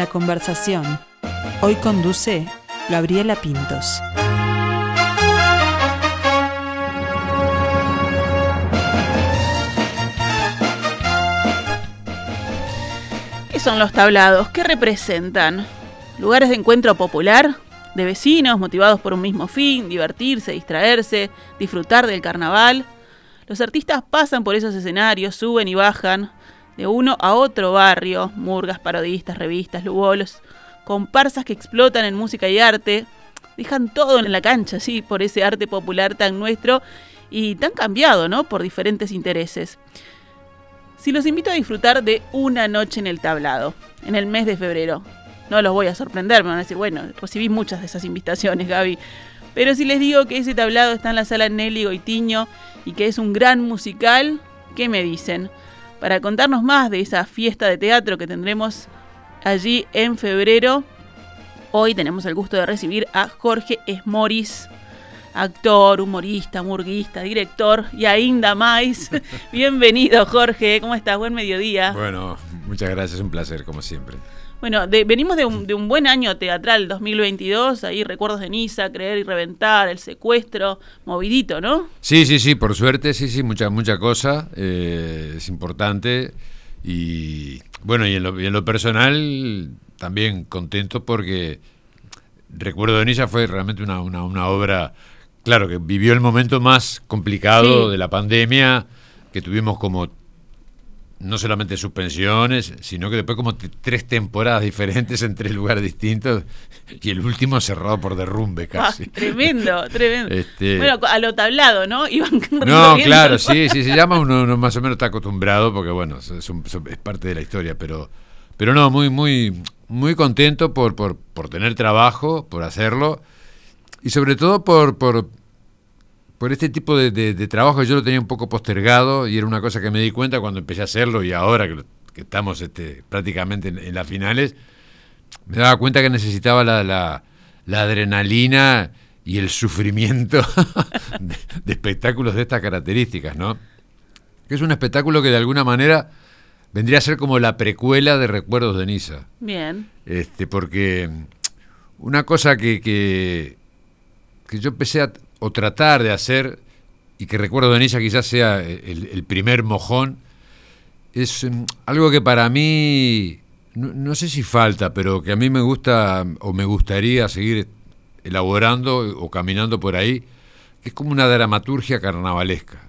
La conversación. Hoy conduce Gabriela Pintos. ¿Qué son los tablados? ¿Qué representan? ¿Lugares de encuentro popular? ¿De vecinos motivados por un mismo fin? ¿Divertirse, distraerse, disfrutar del carnaval? Los artistas pasan por esos escenarios, suben y bajan de uno a otro barrio, murgas, parodistas, revistas, lubolos, comparsas que explotan en música y arte, dejan todo en la cancha, sí, por ese arte popular tan nuestro y tan cambiado, ¿no? Por diferentes intereses. Si los invito a disfrutar de una noche en el tablado, en el mes de febrero, no los voy a sorprender, me van a decir, bueno, recibí muchas de esas invitaciones, Gaby. Pero si les digo que ese tablado está en la sala Nelly Goitiño y que es un gran musical, ¿qué me dicen? Para contarnos más de esa fiesta de teatro que tendremos allí en febrero, hoy tenemos el gusto de recibir a Jorge Esmoris, actor, humorista, murguista, director y ainda más. Bienvenido, Jorge. ¿Cómo estás? Buen mediodía. Bueno, muchas gracias, un placer, como siempre. Bueno, venimos de un, buen año teatral 2022, ahí recuerdos de Niza, Creer y Reventar, el secuestro, movidito, ¿no? Sí, sí, sí, por suerte, sí, sí, mucha, mucha cosa, eh, es importante y bueno, y en, lo, personal también contento porque Recuerdo de Niza fue realmente una, una, obra, claro, que vivió el momento más complicado de la pandemia, que tuvimos como no solamente suspensiones, sino que después como tres temporadas diferentes en tres lugares distintos y el último cerrado por derrumbe ah, casi. tremendo, tremendo. Este, bueno, a lo tablado, ¿no? Iban no, claro, sí, sí, se llama, uno, más o menos está acostumbrado porque bueno, es, es, parte de la historia, pero, pero no, muy, muy, muy contento por, por, por tener trabajo, por hacerlo y sobre todo por, por por este tipo de, trabajo yo lo tenía un poco postergado y era una cosa que me di cuenta cuando empecé a hacerlo y ahora que, estamos este, prácticamente en, las finales, me daba cuenta que necesitaba la, adrenalina y el sufrimiento de, espectáculos de estas características, ¿no? Que es un espectáculo que de alguna manera vendría a ser como la precuela de Recuerdos de Niza. Bien. Este, porque una cosa que, que, que yo empecé a o tratar de hacer, y que recuerdo de ella quizás sea el, primer mojón, es em, algo que para mí, no, sé si falta, pero que a mí me gusta o me gustaría seguir elaborando o caminando por ahí, que es como una dramaturgia carnavalesca.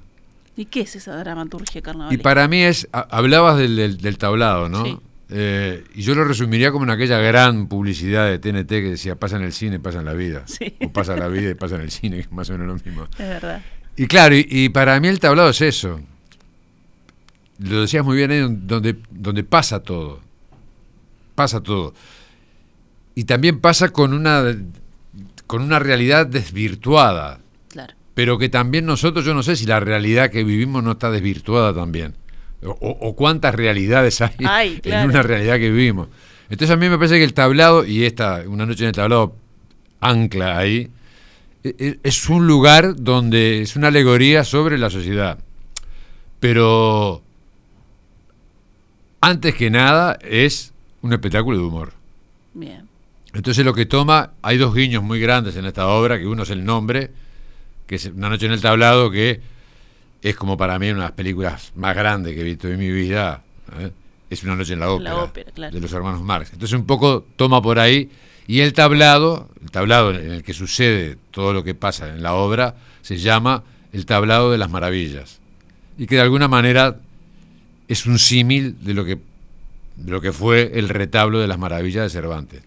¿Y qué es esa dramaturgia carnavalesca? Y para mí es, hablabas del, del, tablado, ¿no? Eh, y yo lo resumiría como en aquella gran publicidad de TNT que decía, pasa en el cine, pasa en la vida. O pasa la vida y pasa en el cine, que es más o menos lo mismo. Es verdad. Y claro, y, para mí el tablado es eso. Lo decías muy bien ahí, donde, donde pasa todo. Pasa todo. Y también pasa con una, con una realidad desvirtuada. Claro. Pero que también nosotros, yo no sé si la realidad que vivimos no está desvirtuada también o, cuántas realidades hay en una realidad que vivimos. Entonces a mí me parece que el tablado, y esta, una noche en el tablado, ancla ahí, e, e, es un lugar donde es una alegoría sobre la sociedad. Pero antes que nada es un espectáculo de humor. Bien. Entonces lo que toma, hay dos guiños muy grandes en esta obra, que uno es el nombre, que es Una noche en el tablado, que es como para mí una de las películas más grandes que he visto en mi vida. ¿eh? Es una noche en la ópera, de los hermanos Marx. Entonces un poco toma por ahí y el tablado, el tablado en el que sucede todo lo que pasa en la obra, se llama el tablado de las maravillas y que de alguna manera es un símil de lo que de lo que fue el retablo de las maravillas de Cervantes.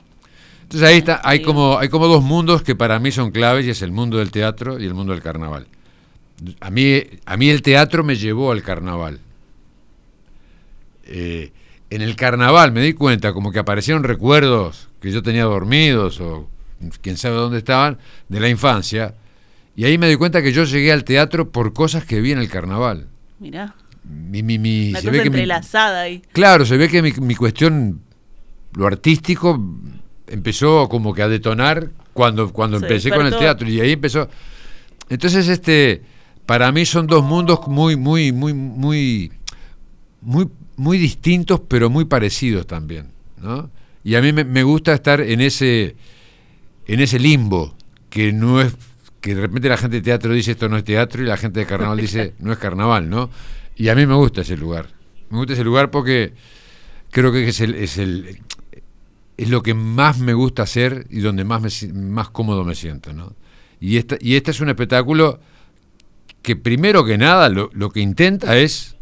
Entonces ahí está, hay como hay como dos mundos que para mí son claves y es el mundo del teatro y el mundo del carnaval. A mí, a mí el teatro me llevó al carnaval. Eh, en el carnaval me di cuenta como que aparecieron recuerdos que yo tenía dormidos o quién sabe dónde estaban de la infancia. Y ahí me di cuenta que yo llegué al teatro por cosas que vi en el carnaval. Mirá. Mi, mi, mi, se ve entrelazada ahí. Claro, se ve que mi, mi, cuestión, lo artístico, empezó como que a detonar cuando, cuando empecé con el teatro. Y ahí empezó. Entonces, este para mí son dos mundos muy, muy, muy, muy, muy, muy distintos, pero muy parecidos también, ¿no? Y a mí me, me gusta estar en ese, en ese limbo, que no es que de repente la gente de teatro dice esto no es teatro y la gente de carnaval dice no es carnaval, ¿no? Y a mí me gusta ese lugar. Me gusta ese lugar porque creo que es el, es el es lo que más me gusta hacer y donde más me, más cómodo me siento, ¿no? Y esta, y este es un espectáculo que primero que nada lo, lo que intenta es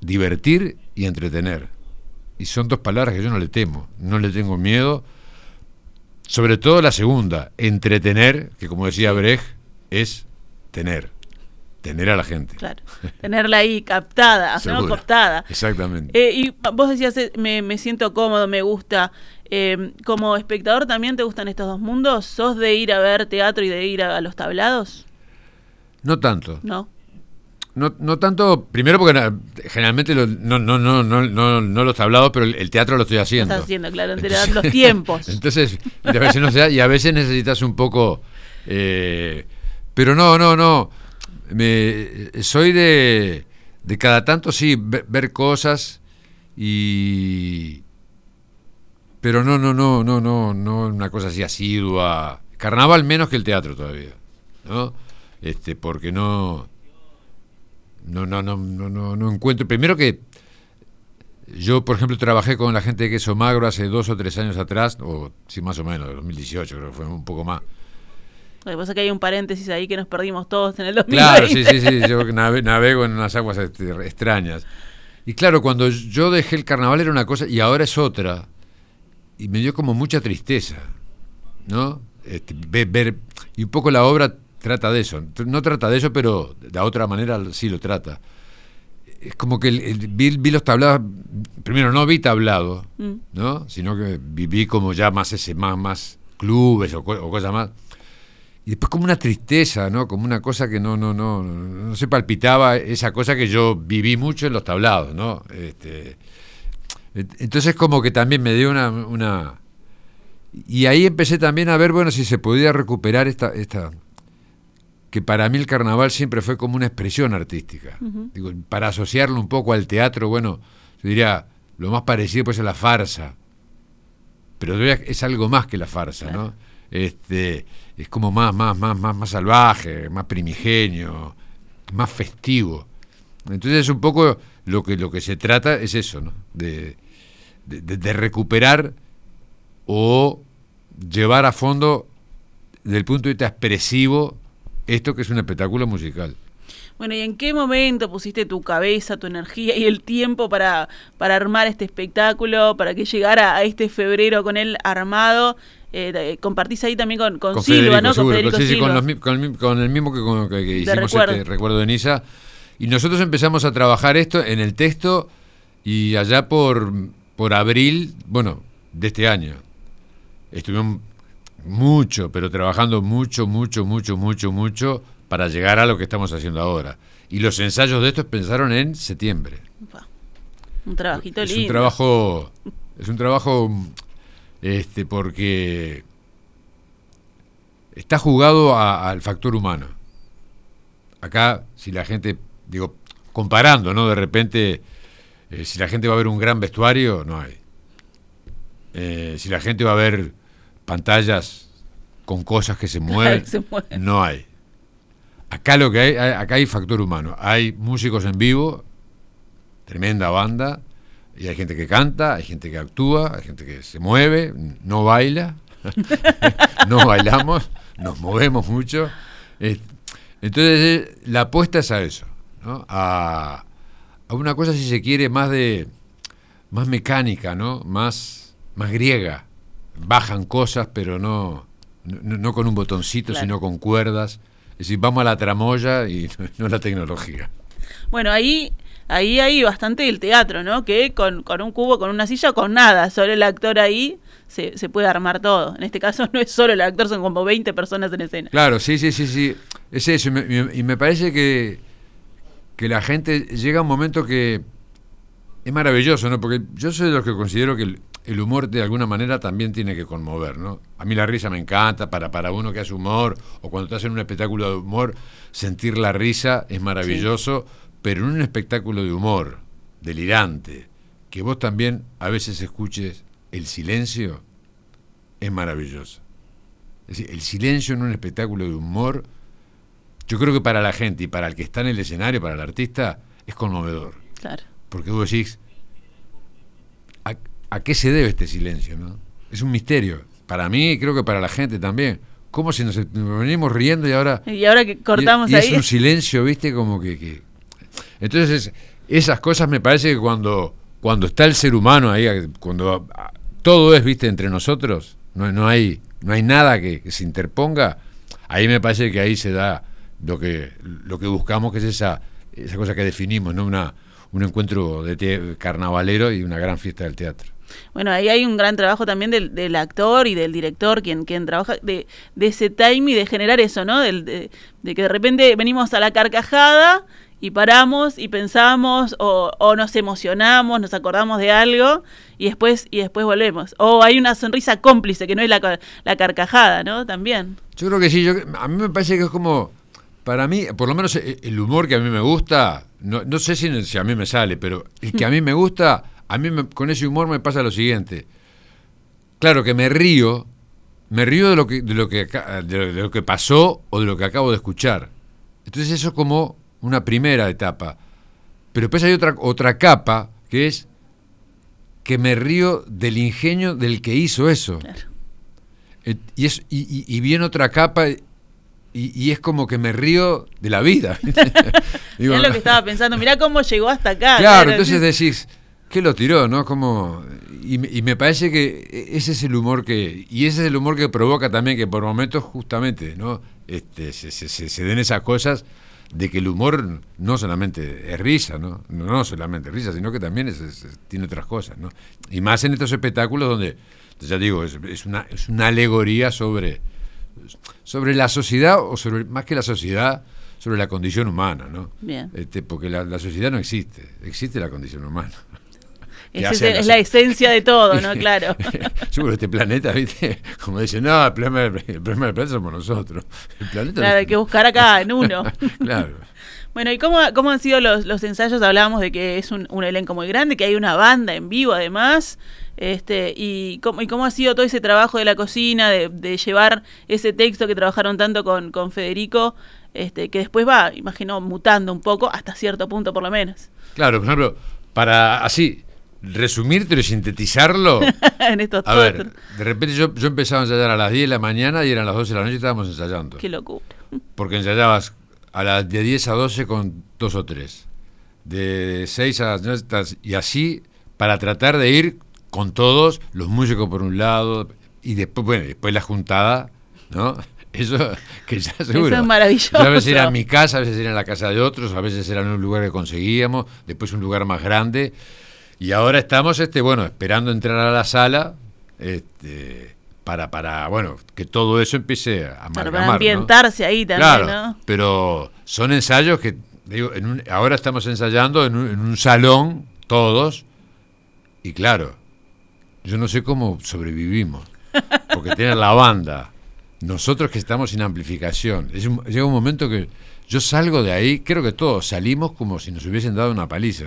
divertir y entretener. Y son dos palabras que yo no le temo, no le tengo miedo. Sobre todo la segunda, entretener, que como decía Brecht, es tener, tener a la gente. Claro. Tenerla ahí captada, ¿no? Cooptada. Exactamente. Eh, y vos decías, eh, me, me siento cómodo, me gusta. Eh, como espectador, ¿también te gustan estos dos mundos? ¿Sos de ir a ver teatro y de ir a, a los tablados? No tanto. ¿No? No, no tanto, primero porque na- generalmente lo- no, no, no, no, no, no lo he hablado, pero el, el teatro lo estoy Lo haciendo. estás haciendo, claro, Entonces- los tiempos. Entonces, y a veces no se da, y a veces necesitas un poco. eh, pero no, no, no. Me, soy de, de cada tanto, sí, ver, ver cosas y. Pero no, no, no, no, no, no una cosa así asidua. Carnaval menos que el teatro todavía, ¿no? Este, porque no. No, no, no, no, no, no encuentro. Primero que yo, por ejemplo, trabajé con la gente de Queso Magro hace dos o tres años atrás, o sí, más o menos, 2018 creo que fue un poco más. Lo que pasa es que hay un paréntesis ahí que nos perdimos todos en el 2020. Claro, sí, sí, sí, yo nave- navego en unas aguas este, extrañas. Y claro, cuando yo dejé el carnaval era una cosa y ahora es otra. Y me dio como mucha tristeza, ¿no? Este, ver, ver- y un poco la obra trata de eso. No trata de eso, pero de otra manera sí lo trata. Es como que el- el- vi, vi los tablados, primero no vi tablado, Mm. ¿no? Sino que viví como ya más ese, más, más clubes o, o cosas más. Y después como una tristeza, ¿no? Como una cosa que no, no, no, no, no se palpitaba, esa cosa que yo viví mucho en los tablados, ¿no? Este, entonces como que también me dio una, una... Y ahí empecé también a ver, bueno, si se podía recuperar esta, esta... Que para mí el carnaval siempre fue como una expresión artística. Digo, para asociarlo un poco al teatro, bueno, yo diría, lo más parecido pues es la farsa. Pero todavía es algo más que la farsa, ¿no? Este, es como más, más, más, más, más salvaje, más primigenio, más festivo. Entonces es un poco lo que, lo que se trata es eso, ¿no? De, de- de- de recuperar o llevar a fondo, desde el punto de vista expresivo, esto que es un espectáculo musical. Bueno, ¿y en qué momento pusiste tu cabeza, tu energía y el tiempo para, para armar este espectáculo, para que llegara a este febrero con él armado? Eh, compartís ahí también con, con, Silva, ¿no? seguro, con Federico Silva. con, los el, con el mismo que, con- que- que hicimos recuerdo. este recuerdo de Niza. Y nosotros empezamos a trabajar esto en el texto y allá por, por abril, bueno, de este año. Estuvimos mucho, pero trabajando mucho, mucho, mucho, mucho, mucho para llegar a lo que estamos haciendo ahora. Y los ensayos de estos pensaron en septiembre. Un trabajito es lindo. un trabajo es un trabajo este porque está jugado al factor humano acá si la gente digo comparando no de repente eh, si la gente va a ver un gran vestuario no hay Eh, si la gente va a ver pantallas con cosas que se mueven Se mueven. no hay acá lo que hay hay- acá hay factor humano hay músicos en vivo tremenda banda, y hay gente que canta, hay gente que actúa, hay gente que se mueve, no baila, no bailamos, nos movemos mucho. Entonces, eh, la apuesta es a eso, ¿no? a, a una cosa, si se quiere, más de más mecánica, ¿no? más, más griega. Bajan cosas, pero no, no, no con un botoncito, Claro. sino con cuerdas. Es decir, vamos a la tramoya y no a la tecnología. Bueno, ahí, ahí hay bastante del teatro, ¿no? Que con, con un cubo, con una silla, con nada, solo el actor ahí se, se puede armar todo. En este caso no es solo el actor, son como 20 personas en escena. Claro, sí, sí, sí, sí. Es eso. Y me, y me parece que, que la gente llega a un momento que es maravilloso, ¿no? Porque yo soy de los que considero que el, el humor de alguna manera también tiene que conmover, ¿no? A mí la risa me encanta, para, para uno que hace humor, o cuando estás en un espectáculo de humor, sentir la risa es maravilloso, pero en un espectáculo de humor delirante, que vos también a veces escuches el silencio es maravilloso. Es decir, el silencio en un espectáculo de humor, yo creo que para la gente y para el que está en el escenario, para el artista, es conmovedor. Claro. Porque vos decís, ¿a, qué se debe este silencio? ¿no? Es un misterio. Para mí y creo que para la gente también. ¿Cómo si nos, nos venimos riendo y ahora... Y ahora que cortamos y, y ahí. es un silencio, viste, como que... que- Entonces, esas cosas me parece que cuando, cuando está el ser humano ahí, cuando todo es, viste, entre nosotros, no, no, hay, no hay nada que, que se interponga, ahí me parece que ahí se da lo que, lo que buscamos, que es esa, esa cosa que definimos, ¿no? Una, un encuentro de carnavalero y una gran fiesta del teatro. Bueno, ahí hay un gran trabajo también del, del actor y del director, quien, quien trabaja de, de ese time y de generar eso, ¿no? Del- de, de que de repente venimos a la carcajada y paramos y pensamos o, o nos emocionamos, nos acordamos de algo y después y después volvemos. O hay una sonrisa cómplice que no es la, la carcajada, ¿no? También. Yo creo que sí, yo, a mí me parece que es como, para mí, por lo menos el humor que a mí me gusta, no, no sé si, si a mí me sale, pero el que a mí me gusta, a mí me- con ese humor me pasa lo siguiente. Claro que me río, me río de lo que, de lo que, de lo, de lo que pasó o de lo que acabo de escuchar. Entonces eso es como una primera etapa. Pero después hay otra, otra capa que es que me río del ingenio del que hizo eso. Claro. Y, es, y, y- viene otra capa y, y es como que me río de la vida. Digo, es lo que estaba pensando. Mirá cómo llegó hasta acá. Claro, entonces decís, ¿qué lo tiró? no Como, y, me- y me parece que ese es el humor que. Y ese es el humor que provoca también que por momentos, justamente, ¿no? Este, se, se- se- se den esas cosas de que el humor no solamente es risa, ¿no? No, no solamente risa, sino que también es- es- es- tiene otras cosas, ¿no? Y más en estos espectáculos donde, ya digo, es, es una, es una alegoría sobre, sobre la sociedad, o sobre más que la sociedad, sobre la condición humana, ¿no? Bien. Este, porque la, la sociedad no existe, existe la condición humana. Que es, la- esencia de todo, ¿no? Claro. Seguro este planeta, ¿viste? Como dicen, no, el problema, del- el problema del planeta somos nosotros. El planeta Claro, hay que buscar acá en uno. claro. Bueno, ¿y cómo, cómo han sido los, los ensayos? Hablábamos de que es un, un elenco muy grande, que hay una banda en vivo además. Este, y, cómo, ¿Y cómo ha sido todo ese trabajo de la cocina, de, de llevar ese texto que trabajaron tanto con, con Federico, este, que después va, imagino, mutando un poco, hasta cierto punto por lo menos, Claro, por ejemplo, para así resumírtelo y sintetizarlo. en estos A ver, de repente yo, yo empezaba a ensayar a las 10 de la mañana y eran las 12 de la noche y estábamos ensayando. Qué locura. Porque ensayabas a las de 10 a 12 con dos o tres. De 6 a y así para tratar de ir con todos, los músicos por un lado, y después, bueno, después la juntada, ¿no? Eso que ya seguro. es maravilloso. Yo a veces era en mi casa, a veces era en la casa de otros, a veces era en un lugar que conseguíamos, después un lugar más grande. Y ahora estamos, este, bueno, esperando entrar a la sala, este, para, para, bueno, que todo eso empiece a amalgamar. para ¿no? ambientarse ahí también, Claro, ¿no? pero son ensayos que, digo, en un- ahora estamos ensayando en un, en un salón, todos, y claro, yo no sé cómo sobrevivimos, porque tiene la banda, nosotros que estamos sin amplificación, es un- llega un momento que yo salgo de ahí, creo que todos salimos como si nos hubiesen dado una paliza,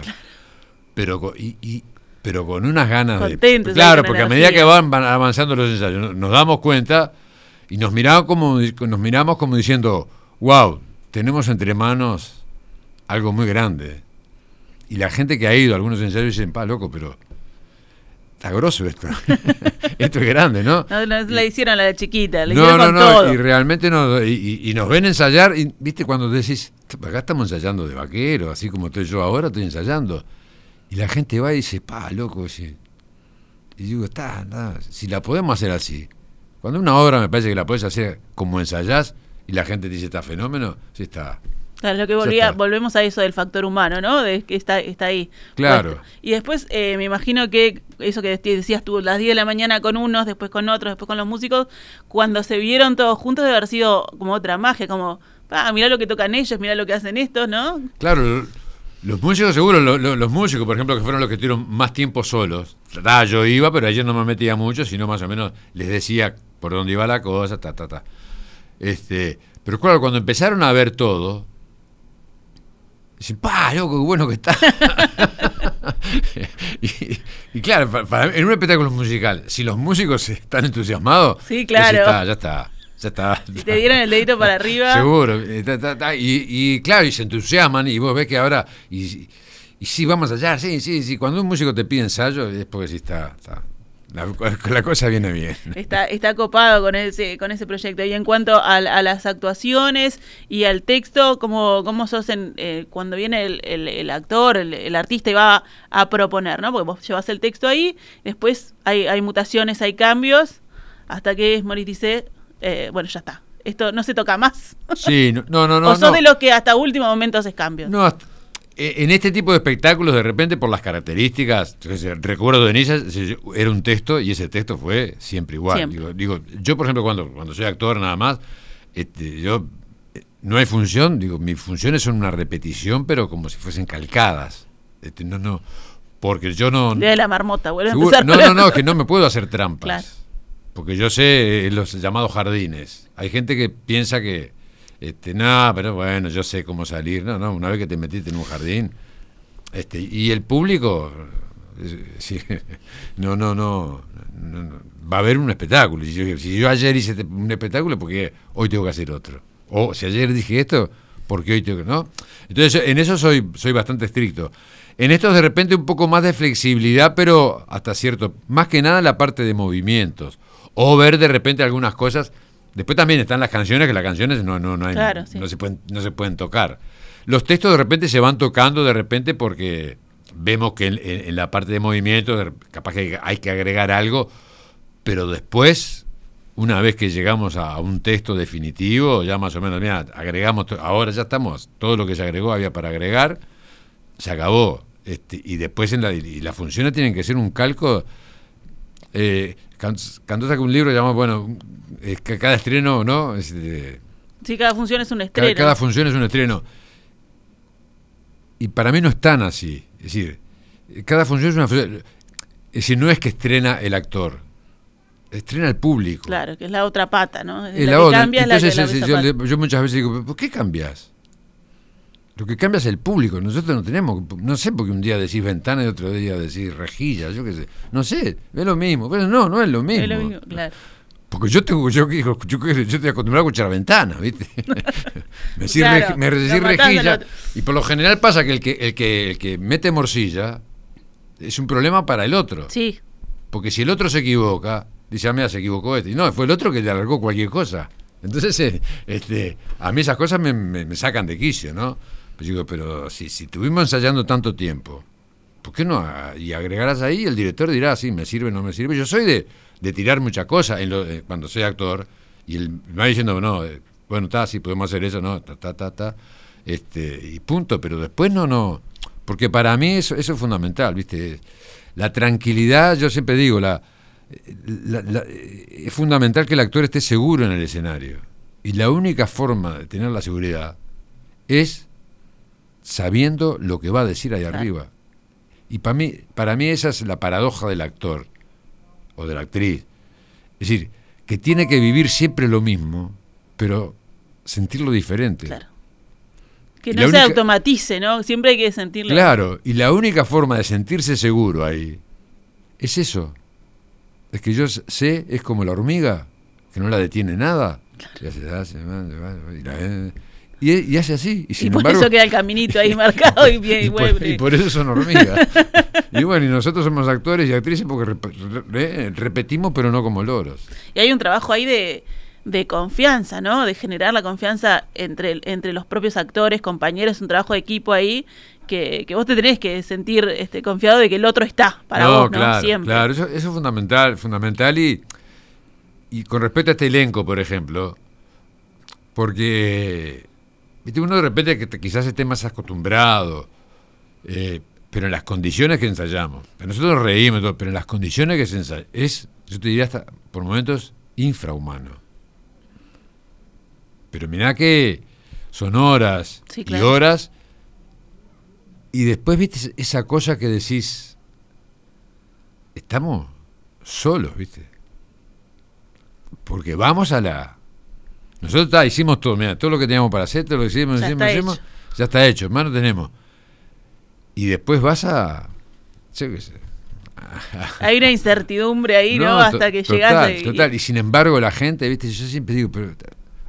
pero, y, y- pero con unas ganas de... Claro, porque a medida que van, van avanzando los ensayos, no- nos damos cuenta y nos miramos como, nos miramos como diciendo, wow, tenemos entre manos algo muy grande. Y la gente que ha ido a algunos ensayos dicen, pa, loco, pero está grosso esto. esto es grande, ¿no? No, no la hicieron la de chiquita, la No, hicieron no, con no, todo. y realmente no, y, y- y nos ven ensayar, y viste cuando decís, acá estamos ensayando de vaquero, así como estoy yo ahora, estoy ensayando. Y la gente va y dice, pa, loco, sí. y digo, está, está, si la podemos hacer así. Cuando una obra me parece que la puedes hacer como ensayás, y la gente te dice, está fenómeno, sí está. Claro, lo que volvía, volvemos a eso del factor humano, ¿no? De que está, está ahí. Claro. Y después eh, me imagino que eso que decías tú, las 10 de la mañana con unos, después con otros, después con los músicos, cuando se vieron todos juntos debe haber sido como otra magia, como, ah, mirá lo que tocan ellos, mirá lo que hacen estos, ¿no? Claro, los músicos seguro, lo- lo- los músicos, por ejemplo, que fueron los que estuvieron más tiempo solos. Ah, yo iba, pero ayer no me metía mucho, sino más o menos les decía por dónde iba la cosa, ta, ta, ta. Este, pero claro, cuando empezaron a ver todo, Dicen, pa, loco, qué bueno que está. y, claro, en un espectáculo musical, si los músicos están entusiasmados, sí, claro. ya está, ya está. Si te dieron el dedito para arriba. Seguro. Y, claro, y se entusiasman y vos ves que ahora... Y, y sí, vamos allá, sí, sí, sí. Cuando un músico te pide ensayo es porque sí está, la, cosa viene bien. Está, está copado con ese, con ese proyecto. Y en cuanto a, las actuaciones y al texto, ¿cómo, cómo sos en, eh, cuando viene el, actor, el, artista y va a, proponer? ¿no? Porque vos llevas el texto ahí, después hay, hay mutaciones, hay cambios, hasta que es dice, eh, bueno, ya está. Esto no se toca más. Sí, no, no, no. o sos de los que hasta último momento haces cambios. No, eh, en este tipo de espectáculos, de repente, por las características, recuerdo de Nisa, era un texto y ese texto fue siempre igual. Digo, yo, por ejemplo, cuando, cuando soy actor nada más, este, yo no hay función, digo, mis funciones son una repetición, pero como si fuesen calcadas. Este, no, no, porque yo no. De la marmota, vuelve No, no, no, que no me puedo hacer trampas. Porque yo sé eh, los llamados jardines. Hay gente que piensa que este, no, pero bueno, yo sé cómo salir. No, no, una vez que te metiste en un jardín. Este, y el público, no, no, no, va a haber un espectáculo. Si yo, ayer hice un espectáculo, porque hoy tengo que hacer otro. O si ayer dije esto, porque hoy tengo que, ¿no? Entonces, en eso soy, soy bastante estricto. En esto de repente un poco más de flexibilidad, pero hasta cierto, más que nada la parte de movimientos. O ver de repente algunas cosas Después también están las canciones, que las canciones no, no, no, hay, no, se pueden, no se pueden tocar. Los textos de repente se van tocando de repente porque vemos que en, la parte de movimiento capaz que hay que agregar algo, pero después, una vez que llegamos a un texto definitivo, ya más o menos, mira, agregamos, ahora ya estamos, todo lo que se agregó había para agregar, se acabó. Este, y después en la, y las funciones tienen que ser un calco. Eh, Cantó saca un libro llamado, bueno, que cada estreno, ¿no? Este, sí, cada función es un estreno. Cada, función es un estreno. Y para mí no es tan así. Es decir, cada función es una función. Es decir, no es que estrena el actor, estrena el público. Claro, que es la otra pata, ¿no? Es la, otra. Entonces, yo, muchas veces digo, ¿por qué cambias? Lo que cambia es el público. Nosotros no tenemos, no sé, porque un día decís ventana y otro día decís rejilla, yo qué sé. No sé, es lo mismo. Pero no, no es lo mismo. Es lo mismo, claro. Porque yo tengo, yo, yo, yo, yo estoy acostumbrado a escuchar ventana, ¿viste? me decís, rejilla. Y por lo general pasa que el que, el que el que mete morcilla es un problema para el otro. Sí. Porque si el otro se equivoca, dice, ah, mira, se equivocó este. Y no, fue el otro que le alargó cualquier cosa. Entonces, eh, este, a mí esas cosas me, me sacan de quicio, ¿no? Pues digo, pero si, si estuvimos ensayando tanto tiempo, ¿por qué no? Y agregarás ahí, el director dirá, sí, me sirve, no me sirve. Yo soy de, de tirar muchas cosas eh, cuando soy actor, y él me va diciendo, no, eh, bueno, está, sí, podemos hacer eso, no, ta, ta, ta, ta, este, y punto, pero después no, no, porque para mí eso, eso es fundamental, ¿viste? La tranquilidad, yo siempre digo, la, es fundamental que el actor esté seguro en el escenario. Y la única forma de tener la seguridad es sabiendo lo que va a decir ahí arriba. Y para mí, para mí esa es la paradoja del actor o de la actriz. Es decir, que tiene que vivir siempre lo mismo, pero sentirlo diferente. Claro. Que no se automatice, ¿no? Siempre hay que sentirlo. Claro, y la única forma de sentirse seguro ahí es eso. Es que yo sé, es como la hormiga, que no la detiene nada. Y, hace así. Y, por eso queda el caminito ahí marcado y bien y, por, y por eso son hormigas. y bueno, y nosotros somos actores y actrices porque repetimos, pero no como loros. Y hay un trabajo ahí de, de confianza, ¿no? De generar la confianza entre, entre los propios actores, compañeros, un trabajo de equipo ahí que, que vos te tenés que sentir este, confiado de que el otro está para vos, ¿no? Siempre. Claro, eso, eso es fundamental, fundamental y, y con respecto a este elenco, por ejemplo, porque Viste, uno de repente que quizás esté más acostumbrado, eh, pero en las condiciones que ensayamos. Nosotros nos reímos, pero en las condiciones que se ensaya, es, yo te diría hasta por momentos, infrahumano. Pero mirá que son horas y horas, y después viste esa cosa que decís, estamos solos, viste. Porque vamos a la nosotros hicimos todo, mira, todo lo que teníamos para hacer, todo lo que hicimos, hicimos, hicimos, ya está hecho, más no tenemos. Y después vas a. yo qué sé, Hay una incertidumbre ahí, ¿no? No, Hasta que total, llegaste. y- Total, y sin embargo la gente, viste, yo siempre digo, pero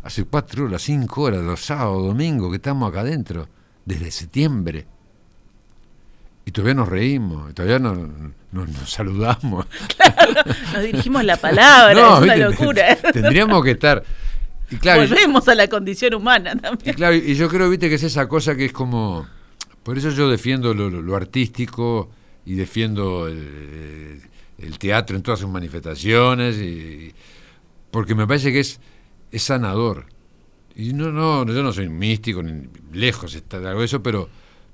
hace cuatro horas, cinco horas, los sábados, domingos, que estamos acá adentro, desde septiembre. Y todavía nos reímos, y todavía nos, nos- nos saludamos. Nos dirigimos la palabra, No, es una viste, locura. Tendríamos que estar. Y claro, y- Volvemos a la condición humana y también. claro, y yo creo, viste, que es esa cosa que es como. Por eso yo defiendo lo, lo- lo artístico y defiendo el, el teatro en todas sus manifestaciones, y, porque me parece que es, es sanador. Y no, no, yo no soy místico, ni lejos está de algo de eso, pero,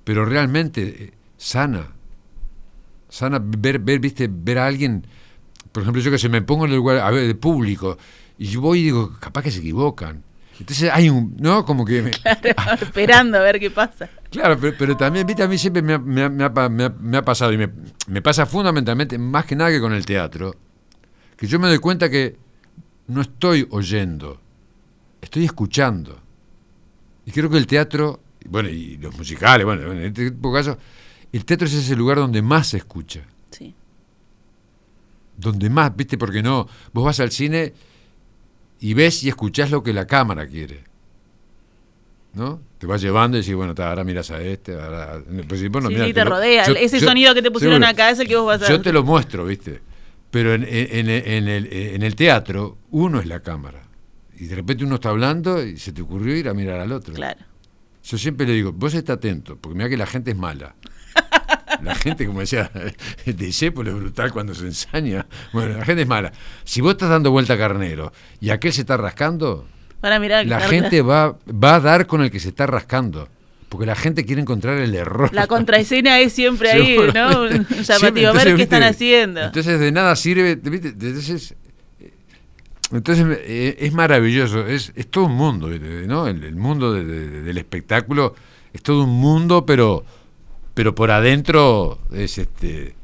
pero realmente eh, sana. Sana ver, ver, viste, ver a alguien, por ejemplo, yo que se me pongo en el lugar a ver, de público, y yo voy y digo, capaz que se equivocan. Entonces hay un, ¿no? Como que me- Esperando a ver qué pasa. Claro, pero, pero también, viste, a mí siempre me ha, me ha- me ha pa- me ha- me ha pasado, y me, pasa fundamentalmente, más que nada que con el teatro, que yo me doy cuenta que no estoy oyendo, estoy escuchando. Y creo que el teatro, bueno, y los musicales, bueno, en este tipo de casos, el teatro es ese lugar donde más se escucha, Sí. donde más, viste, porque no, vos vas al cine y ves y escuchás lo que la cámara quiere. ¿No? Te vas llevando y decís, bueno, ta, ahora miras a este, ahora... Pues, no Sí, mirás, sí, te lo- rodea. Ese sonido que te pusieron acá es el que vos vas a- Yo te lo muestro, ¿viste? Pero en, en- en- en el, en el teatro, uno es la cámara. Y de repente uno está hablando y se te ocurrió ir a mirar al otro. Claro. Yo siempre le digo, vos está atento, porque mira que la gente es mala. La gente, como decía Discépolo, es brutal cuando se ensaña. Bueno, la gente es mala. Si vos estás dando vuelta a carnero y aquel se está rascando, Para mirar la gente va, va a dar con el que se está rascando. Porque la gente quiere encontrar el error. La contraescena es siempre ahí. ¿no? Un Llamativo, a ver qué viste, están haciendo. Entonces de nada sirve, ¿viste? Entonces, entonces eh, es maravilloso, es, es todo un mundo. ¿no? El, el mundo de- de- del espectáculo es todo un mundo, pero, pero por adentro es este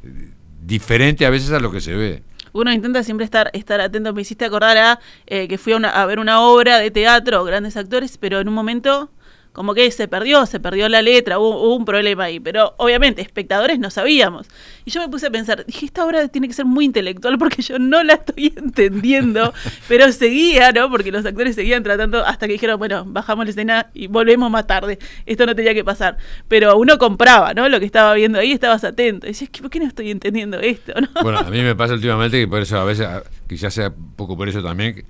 diferente a veces a lo que se ve. Uno intenta siempre estar, estar atento. Me hiciste acordar a eh, que fui a, una- a ver una obra de teatro, grandes actores, pero en un momento como que se perdió, se perdió la letra, hubo, hubo un problema ahí. Pero obviamente, espectadores no sabíamos. Y yo me puse a pensar, dije, esta obra tiene que ser muy intelectual porque yo no la estoy entendiendo. pero seguía, ¿no? Porque los actores seguían tratando hasta que dijeron, bueno, bajamos la escena y volvemos más tarde. Esto no tenía que pasar. Pero uno compraba, ¿no? Lo que estaba viendo ahí, estabas atento. Y decías, ¿por qué no estoy entendiendo esto? ¿no? Bueno, a mí me pasa últimamente que por eso a veces, quizás sea poco por eso también, que,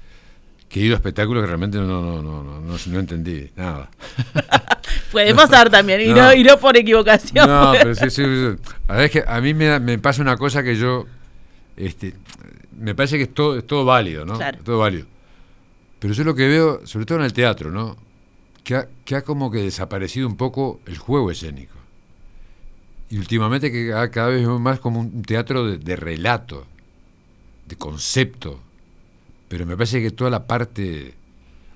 que he ido a espectáculos que realmente no, no, no, no, no, no entendí nada. Puede pasar también, y no, No. y no por equivocación. No, pero sí, sí, sí. A ver, es que a mí me, me pasa una cosa que yo, este, me parece que es todo, es todo válido, ¿no? Claro. Es todo válido. Pero yo lo que veo, sobre todo en el teatro, ¿no? Que ha, que ha como que desaparecido un poco el juego escénico. Y últimamente que cada vez más como un teatro de, de relato, de concepto. Pero me parece que toda la parte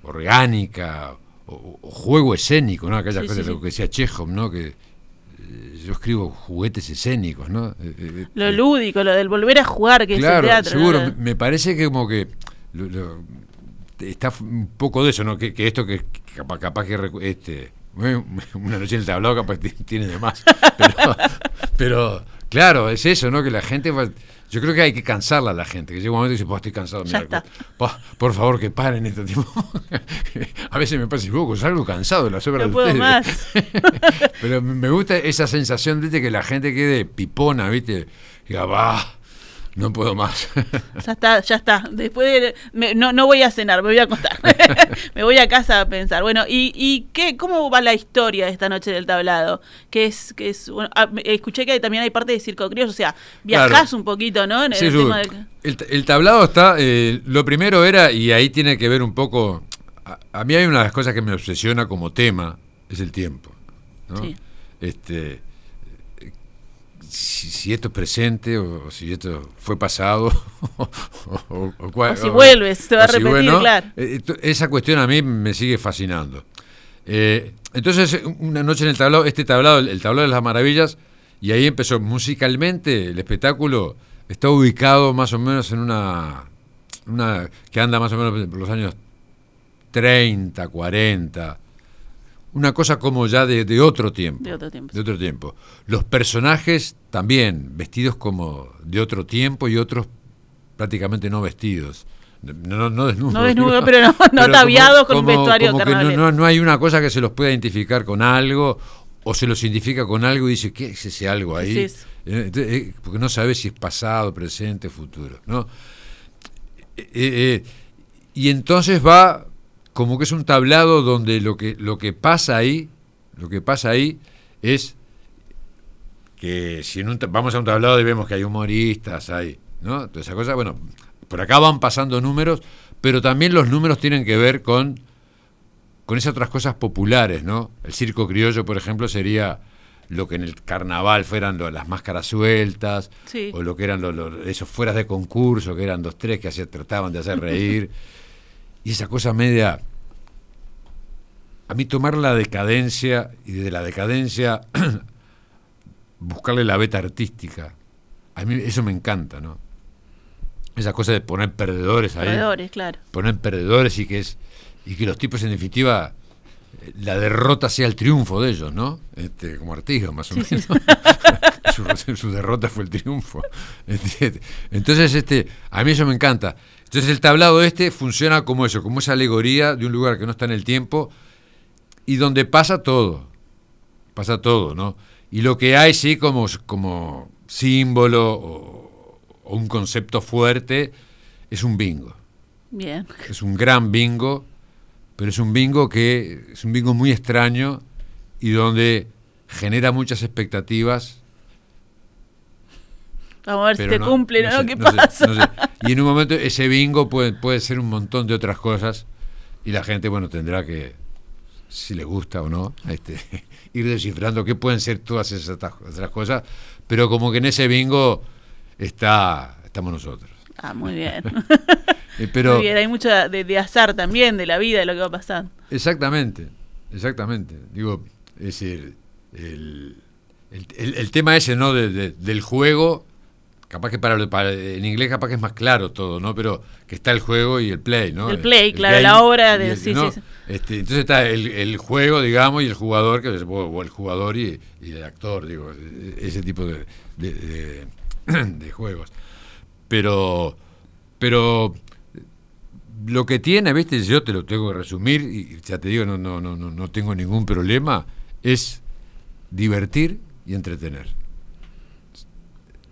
orgánica o, o juego escénico, ¿no? Aquella Sí, cosa, sí, lo que decía Chekhov, ¿no? Que eh, yo escribo juguetes escénicos, ¿no? Eh, eh, Lo lúdico, lo del volver a jugar, que claro, es el teatro. seguro. Me- parece que como que lo- lo- está un poco de eso, ¿no? Que, que esto que, que capaz, capaz que este una noche en el tablado capaz ti- tiene de más. Pero, pero, claro, es eso, ¿no? Que la gente va- yo creo que hay que cansarla a la gente, que llega un momento y dice, pues estoy cansado, mira, está. pa, por favor que paren este tipo. a veces me pasa poco, salgo cansado de las obras No de puedo ustedes. más. Pero me gusta esa sensación, viste, que la gente quede pipona, viste, que diga, va, no puedo más. Ya está, ya está. Después de- me- no, no voy a cenar, me voy a acostar. me voy a casa a pensar. Bueno, ¿y, y qué, cómo va la historia de esta noche del tablado? Que es, que es bueno, ah, escuché que también hay parte de circo criollo, o sea, viajás Claro. un poquito, ¿no? En el Sí, sí. tema del- el, el tablado está, eh, lo primero era, y ahí tiene que ver un poco, a, a mí hay una de las cosas que me obsesiona como tema, es el tiempo. ¿no? Sí. Este, si, si esto es presente o, si esto fue pasado o, o- o si vuelve, se va a si repetir, claro. eh, esa cuestión a mí me sigue fascinando. Eh, entonces, una noche en el tablado, este tablado, el, el tablado de las maravillas, y ahí empezó musicalmente el espectáculo, está ubicado más o menos en una, una que anda más o menos por los años 30, 40, una cosa como ya de, de otro tiempo. De otro tiempo. De otro tiempo. Los personajes también, vestidos como de otro tiempo y otros prácticamente no vestidos. No, no desnudos. No desnudos, pero no, no pero como- ataviados con un como- vestuario como que no, hay una cosa que se los pueda identificar con algo o se los identifica con algo y dice, ¿qué es ese algo ahí? ¿Qué es eso? Eh, eh, porque no sabes si es pasado, presente, futuro. ¿no? Eh, eh, y entonces va como que es un tablado donde lo que, lo que pasa ahí, lo que pasa ahí es que si en un vamos a un tablado y vemos que hay humoristas, hay, ¿no? Toda esa cosa, bueno, por acá van pasando números, pero también los números tienen que ver con, con esas otras cosas populares, ¿no? El circo criollo, por ejemplo, sería lo que en el carnaval fueran lo- las máscaras sueltas, Sí. o lo que eran los, los- esos fueras de concurso, que eran dos, tres que hacía- trataban de hacer reír. y esa cosa media. A mí tomar la decadencia y de la decadencia buscarle la beta artística. A mí eso me encanta, ¿no? Esa cosa de poner perdedores ahí. Perdedores, claro. Poner perdedores y que es y que los tipos en definitiva la derrota sea el triunfo de ellos, ¿no? Este, como Artigas más o menos. su, su derrota fue el triunfo. Este, Entonces, este, a mí eso me encanta. Entonces el tablado este funciona como eso, como esa alegoría de un lugar que no está en el tiempo y donde pasa todo. Pasa todo, ¿no? Y lo que hay sí como, como símbolo o, o un concepto fuerte es un bingo. Bien. Es un gran bingo, pero es un bingo que es un bingo muy extraño y donde genera muchas expectativas. Vamos a ver si se cumple, ¿no? sé, ¿Qué no sé, pasa? no sé. Y en un momento ese bingo puede, puede ser un montón de otras cosas y la gente, bueno, tendrá que, si le gusta o no, este, ir descifrando qué pueden ser todas esas otras cosas, pero como que en ese bingo está, estamos nosotros. Ah, muy bien. Eh, Pero, bien, hay mucho de, de azar también, de la vida, de lo que va pasando. Exactamente, exactamente. Digo, es decir, el, el- el- el tema ese, ¿no? de- de- del juego, capaz que para, para- en inglés capaz que es más claro todo, ¿no? Pero que está el juego y el play, ¿no? El play, claro, la obra de- sí, sí, sí. Este, entonces está el, el juego, digamos, y el jugador, que o, el jugador y, y el actor, digo, e- ese tipo de- de juegos. Pero, pero lo que tiene, viste, yo te lo tengo que resumir, y ya te digo, no, no, no, no, no tengo ningún problema, es divertir y entretener.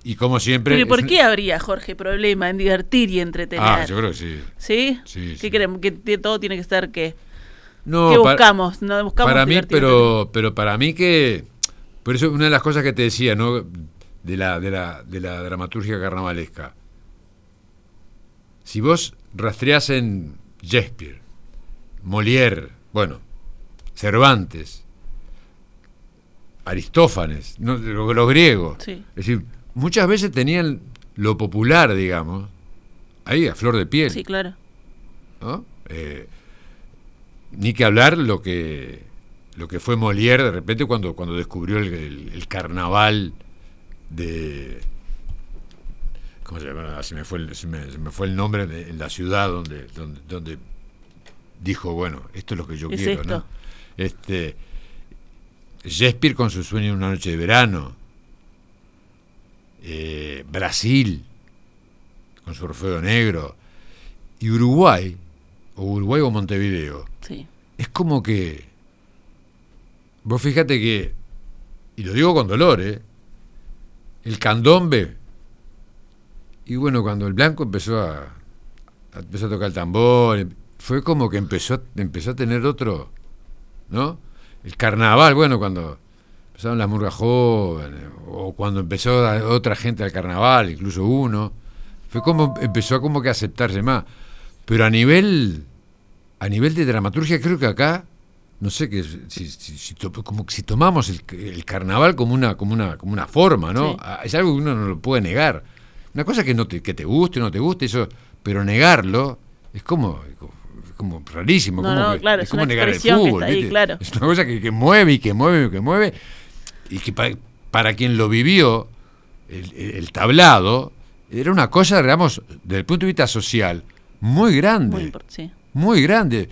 Y como siempre. Pero ¿y por qué habría, Jorge, problema en divertir y entretener? Ah, yo creo que sí. ¿Sí? Sí, ¿Qué sí. queremos? Que todo tiene que ser qué? No, ¿Qué para- buscamos? No buscamos para mí, pero, pero para mí que. Por eso, una de las cosas que te decía, ¿no? De la, de la, de la dramaturgia carnavalesca. Si vos rastreás en Shakespeare, Molière, bueno, Cervantes, Aristófanes, no, los, los griegos. Sí. Es decir, muchas veces tenían lo popular, digamos, ahí a flor de piel. Sí, claro. ¿no? Eh, ni que hablar lo que lo que fue Molière de repente cuando, cuando descubrió el, el- el carnaval de ¿cómo se llama? Se me fue el, se me, se me fue el nombre de, en la ciudad donde, donde, donde dijo, bueno, esto es lo que yo Es quiero, esto. ¿no? Este Shakespeare con su sueño de una noche de verano. eh, Brasil con su Orfeo Negro. Y Uruguay, o Uruguay o Montevideo, Sí. es como que. Vos fíjate que. Y lo digo con dolor, ¿eh? El candombe. Y bueno, cuando el blanco empezó a. a- empezó a tocar el tambor, em- fue como que empezó, empezó a tener otro. ¿No? El carnaval, bueno, cuando empezaron las murgas jóvenes, o cuando empezó a- otra gente al carnaval, incluso uno, fue como empezó a como que aceptarse más. Pero a nivel a nivel de dramaturgia creo que acá no sé que si, si, si como si tomamos el, el carnaval como una como una como una forma no Sí. Es algo que uno no lo puede negar una cosa que no te, que te guste o no te guste eso pero negarlo es como como rarísimo No, como no, claro, es es como negar el fútbol claro. es una cosa que, que mueve y que mueve y que mueve y que para, para quien lo vivió el, el- el tablado era una cosa digamos desde el punto de vista social muy grande Muy importante. Sí. muy grande.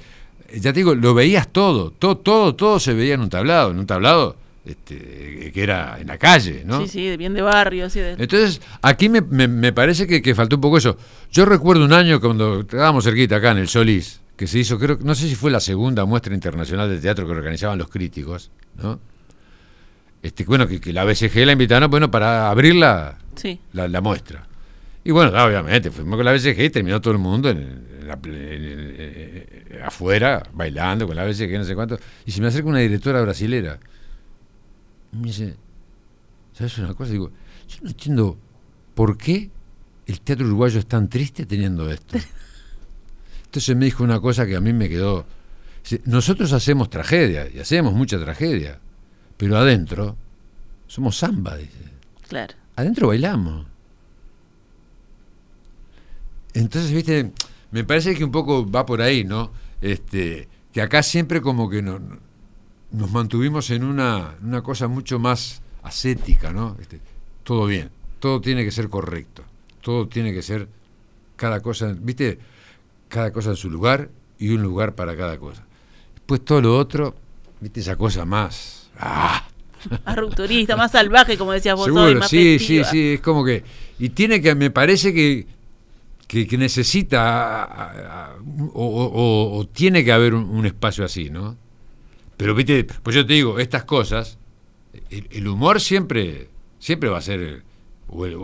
ya te digo, lo veías todo, todo, todo, todo se veía en un tablado, en un tablado este, que era en la calle, ¿no? Sí, sí, bien de barrio. Sí, de... Entonces, aquí me, me, me parece que, que, faltó un poco eso. Yo recuerdo un año cuando estábamos cerquita acá en el Solís, que se hizo, creo, no sé si fue la segunda muestra internacional de teatro que organizaban los críticos, ¿no? Este, bueno, que, que la BCG la invitaron, bueno, para abrir la, sí. la, la, muestra. Y bueno, obviamente, fuimos con la BCG y terminó todo el mundo en, en la, en, afuera, bailando con la BCG, no sé cuánto. Y se me acerca una directora brasilera me dice, ¿sabes una cosa? Digo, yo no entiendo por qué el teatro uruguayo es tan triste teniendo esto. Entonces me dijo una cosa que a mí me quedó. Nosotros hacemos tragedia, y hacemos mucha tragedia, pero adentro somos samba, dice. Claro. Adentro bailamos. Entonces, viste, me parece que un poco va por ahí, ¿no? Este, que acá siempre como que no, nos mantuvimos en una, una, cosa mucho más ascética, ¿no? Este, todo bien, todo tiene que ser correcto, todo tiene que ser cada cosa, ¿viste? Cada cosa en su lugar y un lugar para cada cosa. Después todo lo otro, ¿viste? Esa cosa más... ¡Ah! Más rupturista, más salvaje, como decías vos Seguro, hoy, más sí, festiva. sí, sí, es como que... Y tiene que, me parece que, que, que necesita a, a, o, o, o, tiene que haber un, un espacio así, ¿no? Pero viste, pues yo te digo, estas cosas, el, el humor siempre, siempre va a ser o el,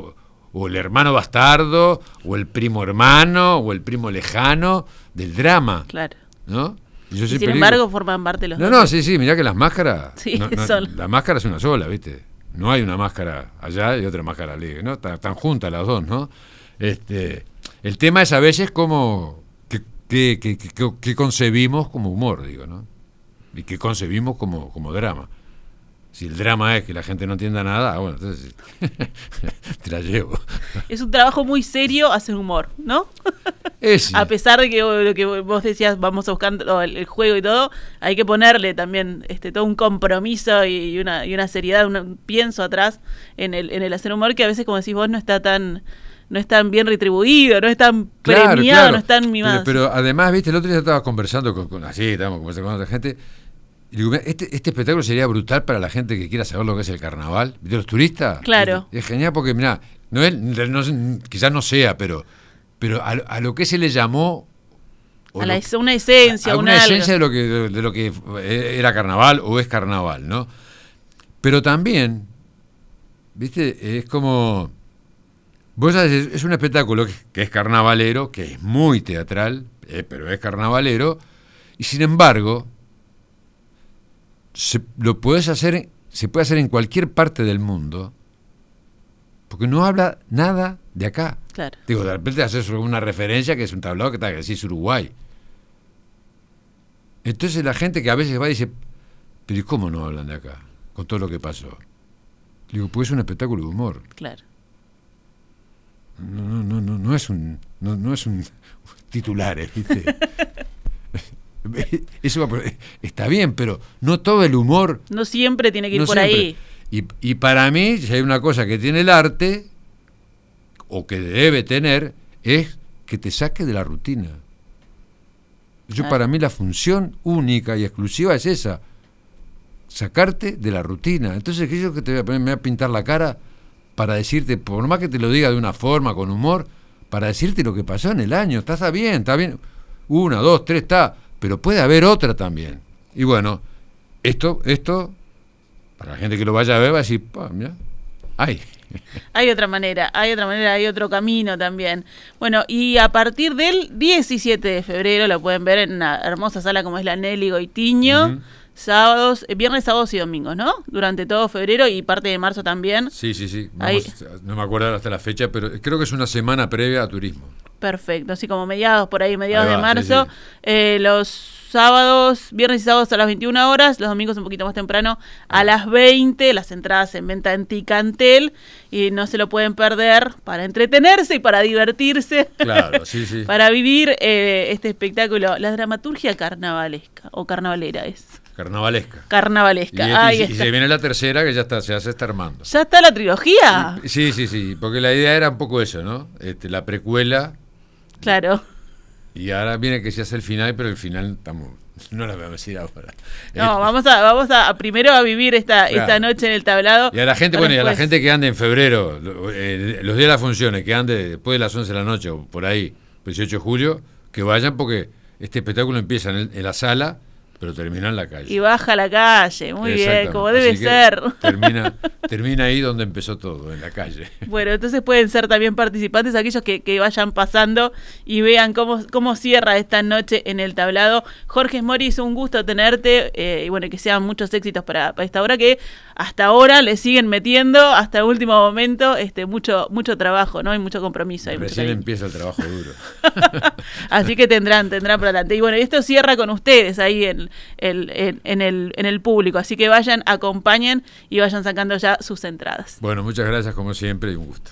o el, hermano bastardo, o el primo hermano, o el primo lejano del drama. Claro. ¿No? Y, yo y sin embargo digo, forman parte de los No, no, sí, sí, mirá que las máscaras. Sí, no, no, son... La máscara es una sola, ¿viste? No hay una máscara allá y otra máscara libre, ¿no? Están, están juntas las dos, ¿no? Este, el tema es a veces como que, que, que, que concebimos como humor, digo, ¿no? Y que concebimos como, como drama. Si el drama es que la gente no entienda nada, ah, bueno, entonces te la llevo. Es un trabajo muy serio hacer humor, ¿no? Es, a pesar de que lo que vos decías, vamos a buscar el, el, juego y todo, hay que ponerle también este todo un compromiso y, una, y una seriedad, un pienso atrás en el, en el hacer humor que a veces, como decís vos, no está tan no es tan bien retribuido, no es tan claro, premiado, claro. no es tan mimado. Pero, pero, además, viste, el otro día estaba conversando con, con así, estábamos conversando con otra gente. Y digo, este, este espectáculo sería brutal para la gente que quiera saber lo que es el carnaval. ¿Viste los turistas? Claro. Es, es genial porque, mira, no es, no, quizás no sea, pero, pero a, a, lo que se le llamó. A la, una esencia, a, una esencia de lo, que, de, de lo que era carnaval o es carnaval, ¿no? Pero también, viste, es como Vos sabés, es un espectáculo que, que, es carnavalero, que es muy teatral, eh, pero es carnavalero, y sin embargo, se, lo puedes hacer, se puede hacer en cualquier parte del mundo, porque no habla nada de acá. Claro. Digo, de repente haces una referencia que es un tablado que está que decís Uruguay. Entonces la gente que a veces va y dice, pero ¿y cómo no hablan de acá? Con todo lo que pasó. Digo, pues es un espectáculo de humor. Claro no, no, no, no es un, no, no es un titulares, ¿viste? Eso está bien, pero no todo el humor. No siempre tiene que ir no por siempre. ahí. Y, y, para mí, si hay una cosa que tiene el arte, o que debe tener, es que te saque de la rutina. Yo, ah. para mí, la función única y exclusiva es esa: sacarte de la rutina. Entonces, ¿qué yo que te voy a poner? ¿Me voy a pintar la cara? para decirte, por más que te lo diga de una forma, con humor, para decirte lo que pasó en el año. Está, está bien, está bien. Una, dos, tres, está. Pero puede haber otra también. Y bueno, esto, esto, para la gente que lo vaya a ver, va a decir, mira, ay. Hay otra manera, hay otra manera, hay otro camino también. Bueno, y a partir del 17 de febrero lo pueden ver en una hermosa sala como es la Nelly Goitiño. Uh -huh sábados, eh, viernes, sábados y domingos, ¿no? Durante todo febrero y parte de marzo también. Sí, sí, sí. Vamos, no me acuerdo hasta la fecha, pero creo que es una semana previa a turismo. Perfecto, así como mediados, por ahí, mediados ahí va, de marzo. Sí, sí. Eh, los sábados, viernes y sábados a las 21 horas, los domingos un poquito más temprano a las 20, las entradas en venta en Ticantel y no se lo pueden perder para entretenerse y para divertirse, claro, sí, sí. para vivir eh, este espectáculo, la dramaturgia carnavalesca o carnavalera es. Carnavalesca. Carnavalesca. Y, Ahí y, está. y, se viene la tercera que ya está, se hace está armando. ¿Ya está la trilogía? Sí, sí, sí, porque la idea era un poco eso, ¿no? Este, la precuela. Claro. Y ahora viene que se hace el final, pero el final estamos, no la vamos a decir ahora. No, vamos a, vamos a, primero a vivir esta, Claro. esta noche en el tablado. Y a la gente, bueno, y a la gente que ande en febrero, eh, los días de las funciones, que ande después de las 11 de la noche o por ahí, 18 de julio, que vayan porque este espectáculo empieza en, el- en la sala, pero termina en la calle. Y baja a la calle, muy bien, como debe ser. Termina, termina ahí donde empezó todo, en la calle. Bueno, entonces pueden ser también participantes aquellos que, que vayan pasando y vean cómo, cómo cierra esta noche en el tablado. Jorge Moris, un gusto tenerte eh, y bueno, que sean muchos éxitos para, para esta obra que hasta ahora le siguen metiendo hasta el último momento este mucho mucho trabajo, ¿no? Y mucho compromiso. hay mucho Recién cariño. empieza el trabajo duro. Así que tendrán, tendrán por adelante. Y bueno, esto cierra con ustedes ahí en, el, en, en el, en el público. Así que vayan, acompañen y vayan sacando ya sus entradas. Bueno, muchas gracias como siempre y un gusto.